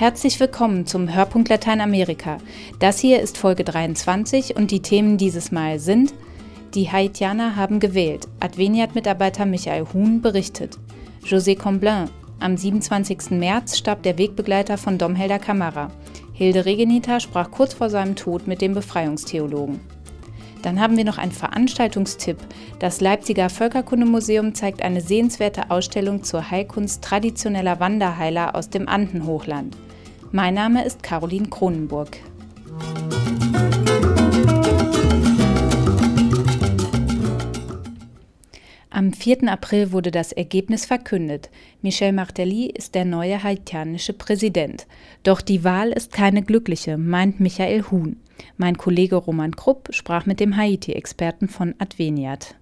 Herzlich willkommen zum Hörpunkt Lateinamerika. Das hier ist Folge 23 und die Themen dieses Mal sind Die Haitianer haben gewählt. Adveniat-Mitarbeiter Michael Huhn berichtet. José Comblin. Am 27. März starb der Wegbegleiter von Domhelder Camara. Hilde Regenita sprach kurz vor seinem Tod mit dem Befreiungstheologen. Dann haben wir noch einen Veranstaltungstipp. Das Leipziger Völkerkundemuseum zeigt eine sehenswerte Ausstellung zur Heilkunst traditioneller Wanderheiler aus dem Andenhochland. Mein Name ist Caroline Kronenburg. Am 4. April wurde das Ergebnis verkündet. Michel Martelly ist der neue haitianische Präsident. Doch die Wahl ist keine glückliche, meint Michael Huhn. Mein Kollege Roman Krupp sprach mit dem Haiti-Experten von Adveniat.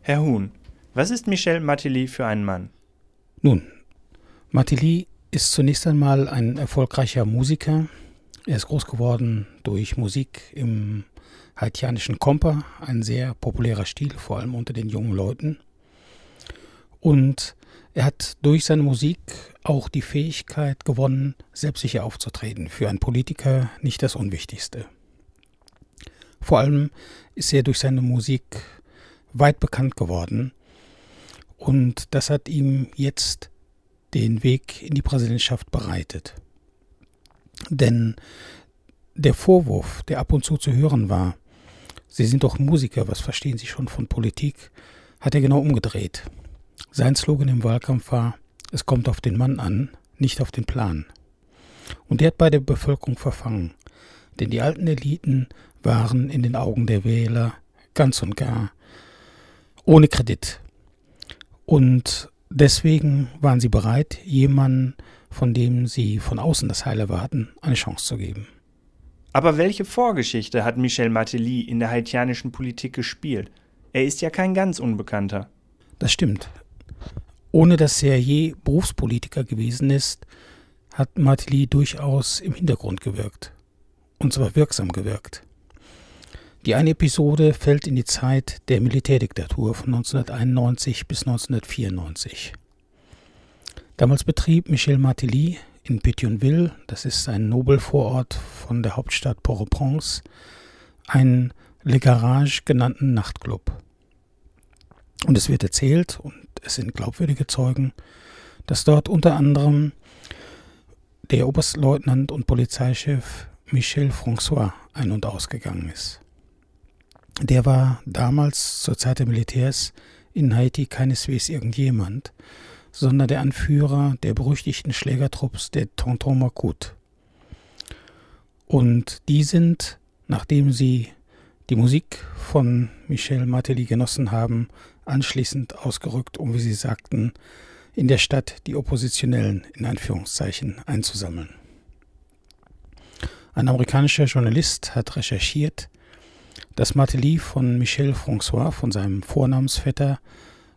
Herr Huhn, was ist Michel Martelly für ein Mann? Nun, Martelly ist zunächst einmal ein erfolgreicher Musiker. Er ist groß geworden durch Musik im haitianischen Kompa, ein sehr populärer Stil, vor allem unter den jungen Leuten. Und er hat durch seine Musik auch die Fähigkeit gewonnen, selbstsicher aufzutreten. Für einen Politiker nicht das Unwichtigste. Vor allem ist er durch seine Musik weit bekannt geworden. Und das hat ihm jetzt den Weg in die Präsidentschaft bereitet. Denn der Vorwurf, der ab und zu zu hören war, Sie sind doch Musiker, was verstehen Sie schon von Politik, hat er genau umgedreht. Sein Slogan im Wahlkampf war, es kommt auf den Mann an, nicht auf den Plan. Und der hat bei der Bevölkerung verfangen, denn die alten Eliten waren in den Augen der Wähler ganz und gar ohne Kredit. Und deswegen waren sie bereit, jemanden, von dem sie von außen das Heil erwarten, eine Chance zu geben. Aber welche Vorgeschichte hat Michel Martelly in der haitianischen Politik gespielt? Er ist ja kein ganz Unbekannter. Das stimmt. Ohne dass er je Berufspolitiker gewesen ist, hat Martelly durchaus im Hintergrund gewirkt. Und zwar wirksam gewirkt. Die eine Episode fällt in die Zeit der Militärdiktatur von 1991 bis 1994. Damals betrieb Michel Martelly in Pétionville, das ist ein Nobelvorort von der Hauptstadt Port-au-Prince, einen Le Garage genannten Nachtclub. Und es wird erzählt, und es sind glaubwürdige Zeugen, dass dort unter anderem der Oberstleutnant und Polizeichef Michel François ein- und ausgegangen ist. Der war damals zur Zeit der Militärs in Haiti keineswegs irgendjemand, sondern der Anführer der berüchtigten Schlägertrupps der Tonton Makut. Und die sind, nachdem sie die Musik von Michel Martelly genossen haben, anschließend ausgerückt, um, wie sie sagten, in der Stadt die Oppositionellen in Anführungszeichen einzusammeln. Ein amerikanischer Journalist hat recherchiert, dass Martelly von Michel François, von seinem Vornamensvetter,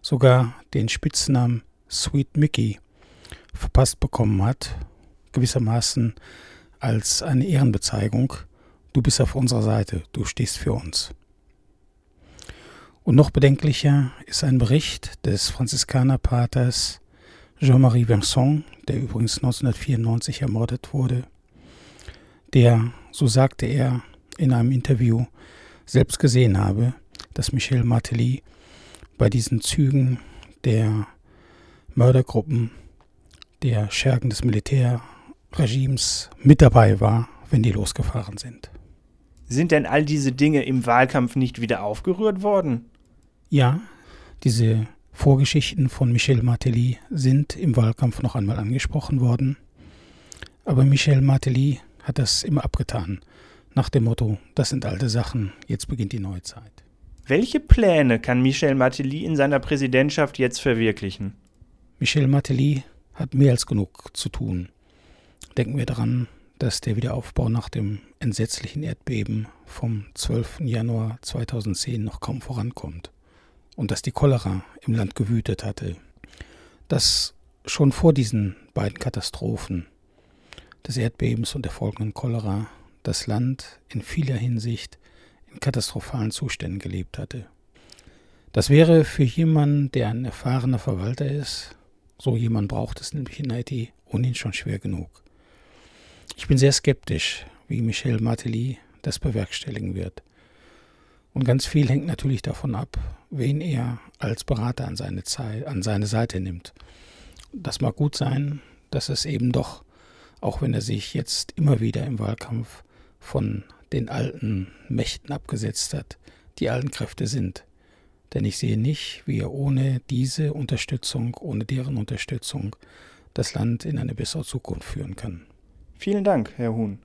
sogar den Spitznamen Sweet Mickey verpasst bekommen hat, gewissermaßen als eine Ehrenbezeigung, du bist auf unserer Seite, du stehst für uns. Und noch bedenklicher ist ein Bericht des Franziskanerpaters Jean-Marie Vincent, der übrigens 1994 ermordet wurde, der, so sagte er in einem Interview, selbst gesehen habe, dass Michel Martelly bei diesen Zügen der Mördergruppen der Schergen des Militärregimes mit dabei war, wenn die losgefahren sind. Sind denn all diese Dinge im Wahlkampf nicht wieder aufgerührt worden? Ja, diese Vorgeschichten von Michel Martelly sind im Wahlkampf noch einmal angesprochen worden. Aber Michel Martelly hat das immer abgetan, nach dem Motto, das sind alte Sachen, jetzt beginnt die neue Zeit. Welche Pläne kann Michel Martelly in seiner Präsidentschaft jetzt verwirklichen? Michel Martelly hat mehr als genug zu tun. Denken wir daran, dass der Wiederaufbau nach dem entsetzlichen Erdbeben vom 12. Januar 2010 noch kaum vorankommt und dass die Cholera im Land gewütet hatte, dass schon vor diesen beiden Katastrophen des Erdbebens und der folgenden Cholera das Land in vieler Hinsicht in katastrophalen Zuständen gelebt hatte. Das wäre für jemanden, der ein erfahrener Verwalter ist, so jemand braucht es nämlich in Haiti ohnehin schon schwer genug. Ich bin sehr skeptisch, wie Michel Martelly das bewerkstelligen wird. Und ganz viel hängt natürlich davon ab, wen er als Berater an seine, Zeit, an seine Seite nimmt. Das mag gut sein, dass es eben doch, auch wenn er sich jetzt immer wieder im Wahlkampf von den alten Mächten abgesetzt hat, die alten Kräfte sind. Denn ich sehe nicht, wie er ohne diese Unterstützung, ohne deren Unterstützung das Land in eine bessere Zukunft führen kann. Vielen Dank, Herr Huhn.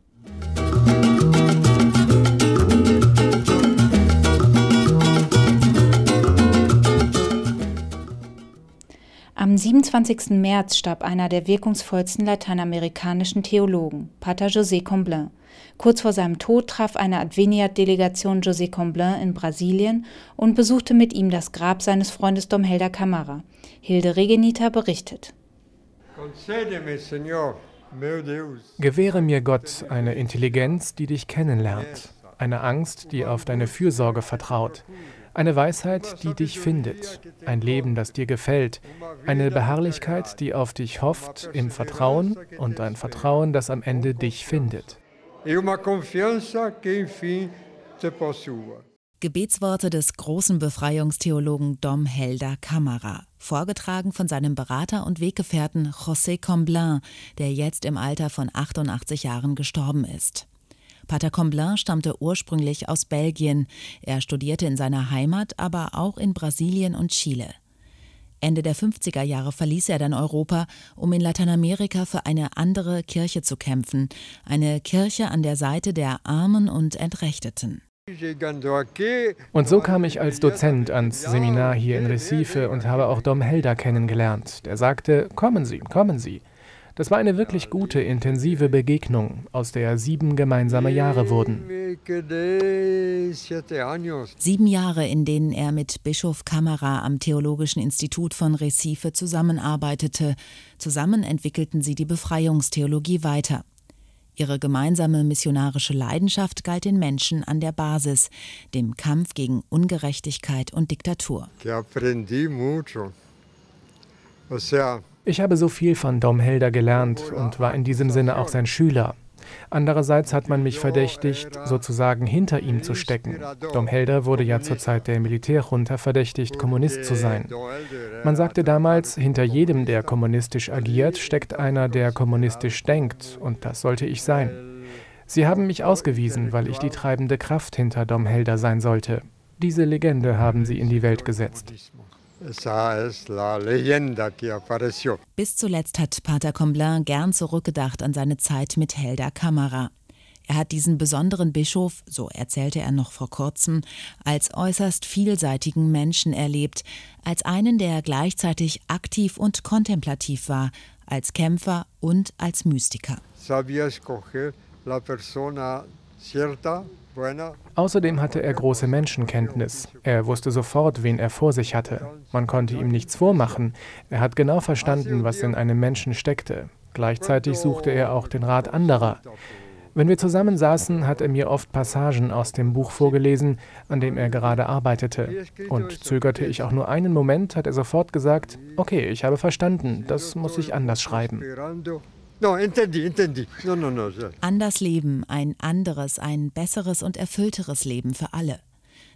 Am 27. März starb einer der wirkungsvollsten lateinamerikanischen Theologen, Pater José Comblain. Kurz vor seinem Tod traf eine Adveniat-Delegation José Comblain in Brasilien und besuchte mit ihm das Grab seines Freundes Dom Helder Camara. Hilde Regenita berichtet. Gewähre mir Gott eine Intelligenz, die dich kennenlernt, eine Angst, die auf deine Fürsorge vertraut, eine Weisheit, die dich findet, ein Leben, das dir gefällt, eine Beharrlichkeit, die auf dich hofft, im Vertrauen und ein Vertrauen, das am Ende dich findet. Gebetsworte des großen Befreiungstheologen Dom Helder Camara, vorgetragen von seinem Berater und Weggefährten José Comblain, der jetzt im Alter von 88 Jahren gestorben ist. Pater Comblain stammte ursprünglich aus Belgien. Er studierte in seiner Heimat, aber auch in Brasilien und Chile. Ende der 50er Jahre verließ er dann Europa, um in Lateinamerika für eine andere Kirche zu kämpfen, eine Kirche an der Seite der Armen und Entrechteten. Und so kam ich als Dozent ans Seminar hier in Recife und habe auch Dom Helder kennengelernt. Der sagte, kommen Sie, kommen Sie. Das war eine wirklich gute, intensive Begegnung, aus der sieben gemeinsame Jahre wurden. Sieben Jahre, in denen er mit Bischof Kamera am Theologischen Institut von Recife zusammenarbeitete. Zusammen entwickelten sie die Befreiungstheologie weiter. Ihre gemeinsame missionarische Leidenschaft galt den Menschen an der Basis, dem Kampf gegen Ungerechtigkeit und Diktatur. Ich habe so viel von Dom Helder gelernt und war in diesem Sinne auch sein Schüler. Andererseits hat man mich verdächtigt, sozusagen hinter ihm zu stecken. Dom Helder wurde ja zur Zeit der Militärjunta verdächtigt, Kommunist zu sein. Man sagte damals, hinter jedem, der kommunistisch agiert, steckt einer, der kommunistisch denkt, und das sollte ich sein. Sie haben mich ausgewiesen, weil ich die treibende Kraft hinter Dom Helder sein sollte. Diese Legende haben sie in die Welt gesetzt. Bis zuletzt hat Pater Comblain gern zurückgedacht an seine Zeit mit Helda Kamera. Er hat diesen besonderen Bischof, so erzählte er noch vor kurzem, als äußerst vielseitigen Menschen erlebt, als einen, der gleichzeitig aktiv und kontemplativ war, als Kämpfer und als Mystiker. Sabía escoger la persona cierta Außerdem hatte er große Menschenkenntnis. Er wusste sofort, wen er vor sich hatte. Man konnte ihm nichts vormachen. Er hat genau verstanden, was in einem Menschen steckte. Gleichzeitig suchte er auch den Rat anderer. Wenn wir zusammen saßen, hat er mir oft Passagen aus dem Buch vorgelesen, an dem er gerade arbeitete. Und zögerte ich auch nur einen Moment, hat er sofort gesagt, okay, ich habe verstanden, das muss ich anders schreiben. No, entendi, entendi. No, no, no. Anders leben, ein anderes, ein besseres und erfüllteres Leben für alle.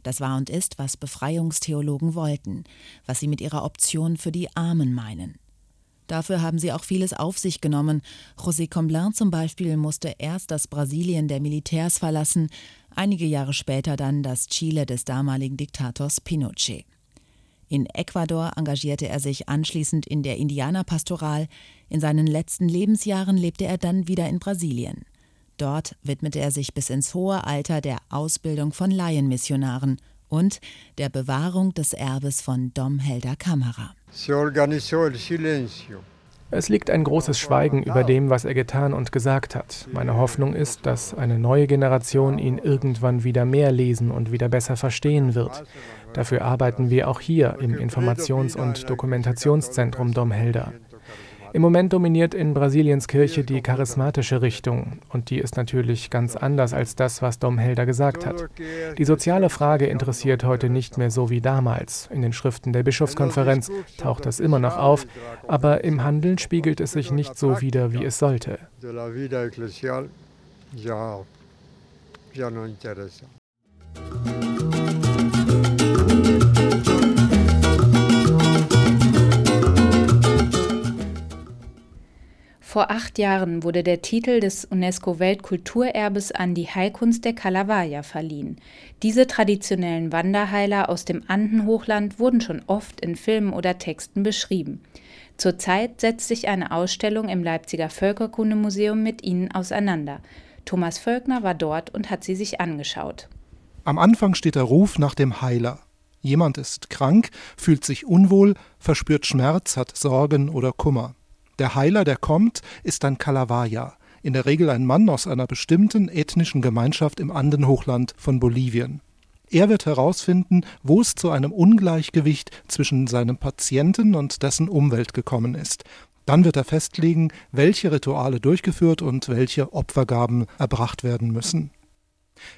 Das war und ist, was Befreiungstheologen wollten, was sie mit ihrer Option für die Armen meinen. Dafür haben sie auch vieles auf sich genommen. José Comblain zum Beispiel musste erst das Brasilien der Militärs verlassen, einige Jahre später dann das Chile des damaligen Diktators Pinochet. In Ecuador engagierte er sich anschließend in der Indianerpastoral. In seinen letzten Lebensjahren lebte er dann wieder in Brasilien. Dort widmete er sich bis ins hohe Alter der Ausbildung von Laienmissionaren und der Bewahrung des Erbes von Dom Helder Camara. Es liegt ein großes Schweigen über dem, was er getan und gesagt hat. Meine Hoffnung ist, dass eine neue Generation ihn irgendwann wieder mehr lesen und wieder besser verstehen wird. Dafür arbeiten wir auch hier im Informations- und Dokumentationszentrum Dom Helder. Im Moment dominiert in Brasiliens Kirche die charismatische Richtung und die ist natürlich ganz anders als das, was Dom Helder gesagt hat. Die soziale Frage interessiert heute nicht mehr so wie damals. In den Schriften der Bischofskonferenz taucht das immer noch auf, aber im Handeln spiegelt es sich nicht so wider, wie es sollte. Vor acht Jahren wurde der Titel des UNESCO-Weltkulturerbes an die Heilkunst der Kalawaya verliehen. Diese traditionellen Wanderheiler aus dem Andenhochland wurden schon oft in Filmen oder Texten beschrieben. Zurzeit setzt sich eine Ausstellung im Leipziger Völkerkundemuseum mit ihnen auseinander. Thomas Völkner war dort und hat sie sich angeschaut. Am Anfang steht der Ruf nach dem Heiler. Jemand ist krank, fühlt sich unwohl, verspürt Schmerz, hat Sorgen oder Kummer. Der Heiler, der kommt, ist ein Kalawaya, in der Regel ein Mann aus einer bestimmten ethnischen Gemeinschaft im Andenhochland von Bolivien. Er wird herausfinden, wo es zu einem Ungleichgewicht zwischen seinem Patienten und dessen Umwelt gekommen ist. Dann wird er festlegen, welche Rituale durchgeführt und welche Opfergaben erbracht werden müssen.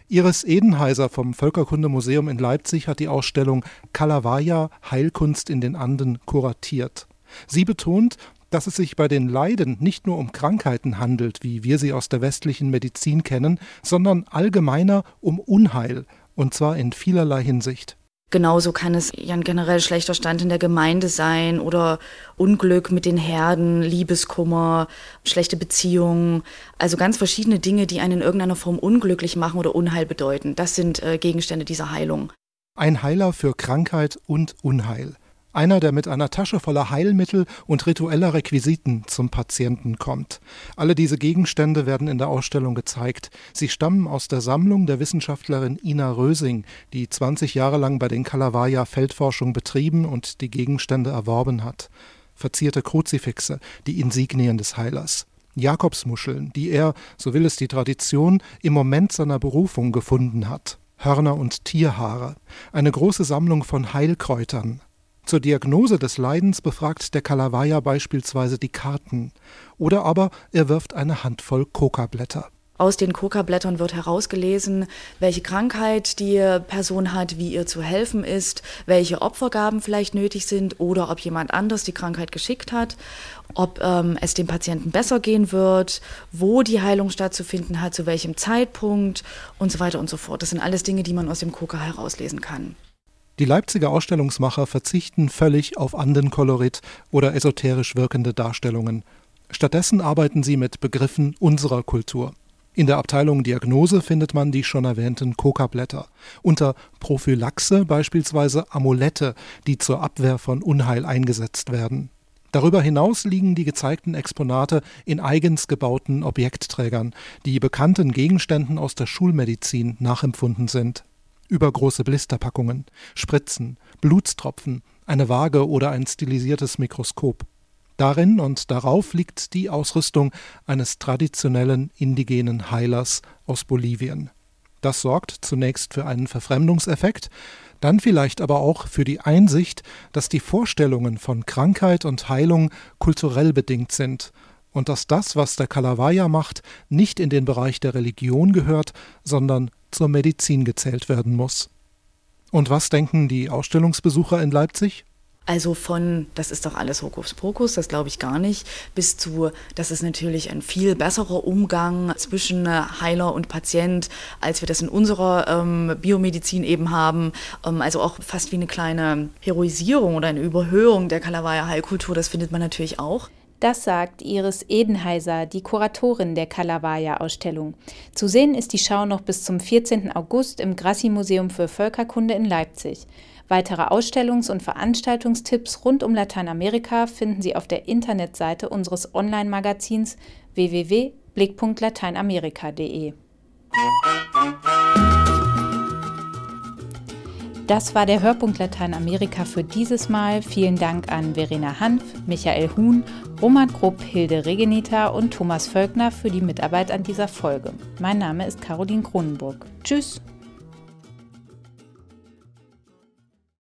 Iris Edenheiser vom Völkerkundemuseum in Leipzig hat die Ausstellung Kalawaya Heilkunst in den Anden kuratiert. Sie betont, dass es sich bei den Leiden nicht nur um Krankheiten handelt, wie wir sie aus der westlichen Medizin kennen, sondern allgemeiner um Unheil, und zwar in vielerlei Hinsicht. Genauso kann es ja ein generell schlechter Stand in der Gemeinde sein oder Unglück mit den Herden, Liebeskummer, schlechte Beziehungen. Also ganz verschiedene Dinge, die einen in irgendeiner Form unglücklich machen oder Unheil bedeuten. Das sind äh, Gegenstände dieser Heilung. Ein Heiler für Krankheit und Unheil. Einer, der mit einer Tasche voller Heilmittel und ritueller Requisiten zum Patienten kommt. Alle diese Gegenstände werden in der Ausstellung gezeigt. Sie stammen aus der Sammlung der Wissenschaftlerin Ina Rösing, die 20 Jahre lang bei den Kalawaya Feldforschung betrieben und die Gegenstände erworben hat. Verzierte Kruzifixe, die Insignien des Heilers. Jakobsmuscheln, die er, so will es die Tradition, im Moment seiner Berufung gefunden hat. Hörner und Tierhaare, eine große Sammlung von Heilkräutern, zur Diagnose des Leidens befragt der Kalawaya beispielsweise die Karten oder aber er wirft eine Handvoll Kokablätter. Aus den Kokablättern wird herausgelesen, welche Krankheit die Person hat, wie ihr zu helfen ist, welche Opfergaben vielleicht nötig sind oder ob jemand anders die Krankheit geschickt hat, ob ähm, es dem Patienten besser gehen wird, wo die Heilung stattzufinden hat, zu welchem Zeitpunkt und so weiter und so fort. Das sind alles Dinge, die man aus dem Koka herauslesen kann. Die Leipziger Ausstellungsmacher verzichten völlig auf Andenkolorit oder esoterisch wirkende Darstellungen. Stattdessen arbeiten sie mit Begriffen unserer Kultur. In der Abteilung Diagnose findet man die schon erwähnten Kokablätter. Unter Prophylaxe beispielsweise Amulette, die zur Abwehr von Unheil eingesetzt werden. Darüber hinaus liegen die gezeigten Exponate in eigens gebauten Objektträgern, die bekannten Gegenständen aus der Schulmedizin nachempfunden sind übergroße Blisterpackungen, Spritzen, Blutstropfen, eine Waage oder ein stilisiertes Mikroskop. Darin und darauf liegt die Ausrüstung eines traditionellen indigenen Heilers aus Bolivien. Das sorgt zunächst für einen Verfremdungseffekt, dann vielleicht aber auch für die Einsicht, dass die Vorstellungen von Krankheit und Heilung kulturell bedingt sind und dass das, was der Kalawaya macht, nicht in den Bereich der Religion gehört, sondern zur Medizin gezählt werden muss. Und was denken die Ausstellungsbesucher in Leipzig? Also von, das ist doch alles Hokuspokus, das glaube ich gar nicht, bis zu, das ist natürlich ein viel besserer Umgang zwischen Heiler und Patient, als wir das in unserer ähm, Biomedizin eben haben. Ähm, also auch fast wie eine kleine Heroisierung oder eine Überhöhung der Kalawaya-Heilkultur, das findet man natürlich auch. Das sagt Iris Edenheiser, die Kuratorin der Kalawaya-Ausstellung. Zu sehen ist die Schau noch bis zum 14. August im Grassi-Museum für Völkerkunde in Leipzig. Weitere Ausstellungs- und Veranstaltungstipps rund um Lateinamerika finden Sie auf der Internetseite unseres Online-Magazins www.blickpunktlateinamerika.de. Das war der Hörpunkt Lateinamerika für dieses Mal. Vielen Dank an Verena Hanf, Michael Huhn, Roman Grupp, Hilde Regenita und Thomas Völkner für die Mitarbeit an dieser Folge. Mein Name ist Caroline Kronenburg. Tschüss!